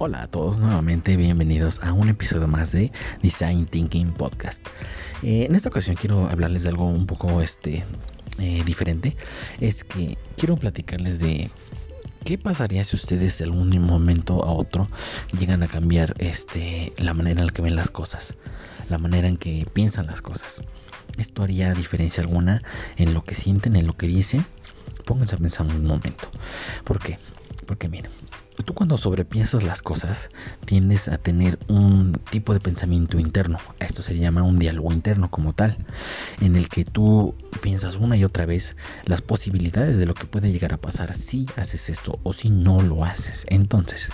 Hola a todos, nuevamente bienvenidos a un episodio más de Design Thinking Podcast. Eh, en esta ocasión quiero hablarles de algo un poco este eh, diferente. Es que quiero platicarles de qué pasaría si ustedes de algún momento a otro llegan a cambiar este la manera en la que ven las cosas, la manera en que piensan las cosas. Esto haría diferencia alguna en lo que sienten, en lo que dicen. Pónganse a pensar un momento. ¿Por qué? Porque miren, cuando sobrepiensas las cosas tiendes a tener un tipo de pensamiento interno. Esto se llama un diálogo interno como tal, en el que tú piensas una y otra vez las posibilidades de lo que puede llegar a pasar si haces esto o si no lo haces. Entonces,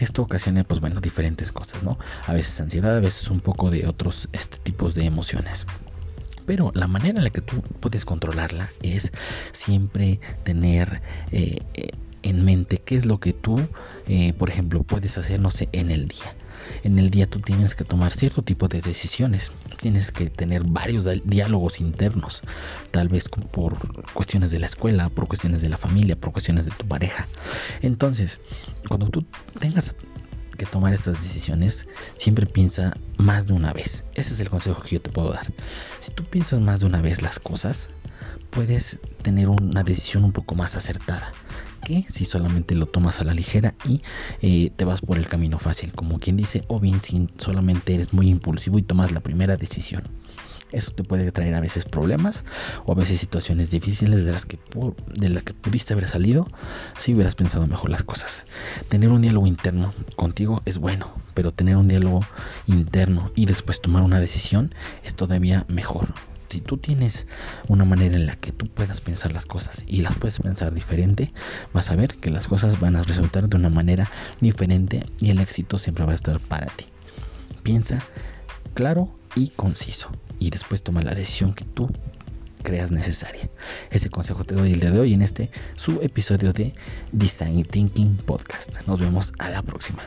esto ocasiona pues bueno diferentes cosas, ¿no? A veces ansiedad, a veces un poco de otros este, tipos de emociones. Pero la manera en la que tú puedes controlarla es siempre tener eh, eh, en mente qué es lo que tú, eh, por ejemplo, puedes hacer, no sé, en el día. En el día tú tienes que tomar cierto tipo de decisiones, tienes que tener varios diálogos internos, tal vez por cuestiones de la escuela, por cuestiones de la familia, por cuestiones de tu pareja. Entonces, cuando tú tengas que tomar estas decisiones, siempre piensa más de una vez. Ese es el consejo que yo te puedo dar. Si tú piensas más de una vez las cosas, puedes tener una decisión un poco más acertada que si solamente lo tomas a la ligera y eh, te vas por el camino fácil, como quien dice, o bien si solamente eres muy impulsivo y tomas la primera decisión. Eso te puede traer a veces problemas o a veces situaciones difíciles de las que, de las que pudiste haber salido si hubieras pensado mejor las cosas. Tener un diálogo interno contigo es bueno, pero tener un diálogo interno y después tomar una decisión es todavía mejor. Si tú tienes una manera en la que tú puedas pensar las cosas y las puedes pensar diferente, vas a ver que las cosas van a resultar de una manera diferente y el éxito siempre va a estar para ti. Piensa claro y conciso y después toma la decisión que tú creas necesaria. Ese consejo te doy el día de hoy en este su episodio de Design Thinking Podcast. Nos vemos a la próxima.